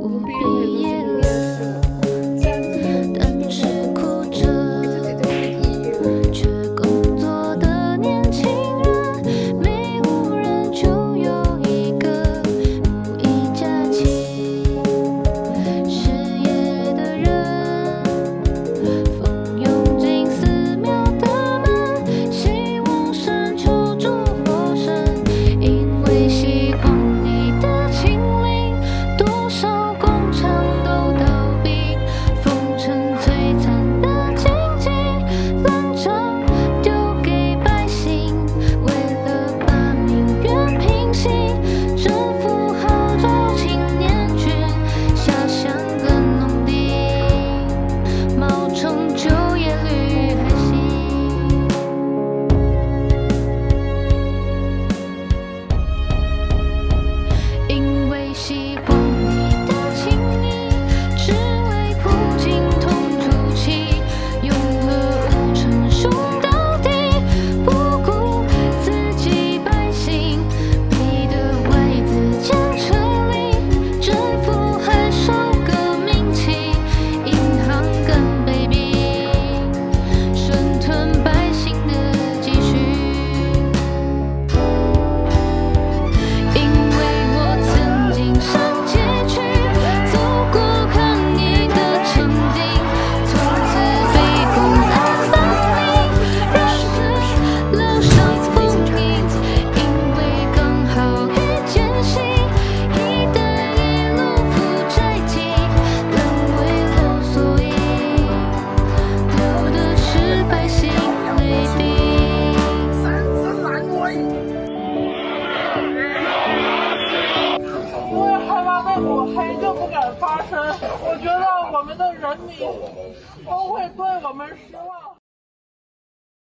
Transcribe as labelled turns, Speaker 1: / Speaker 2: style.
Speaker 1: 无比
Speaker 2: 我黑就不敢发声，我觉得我们的人民都会对我们失望。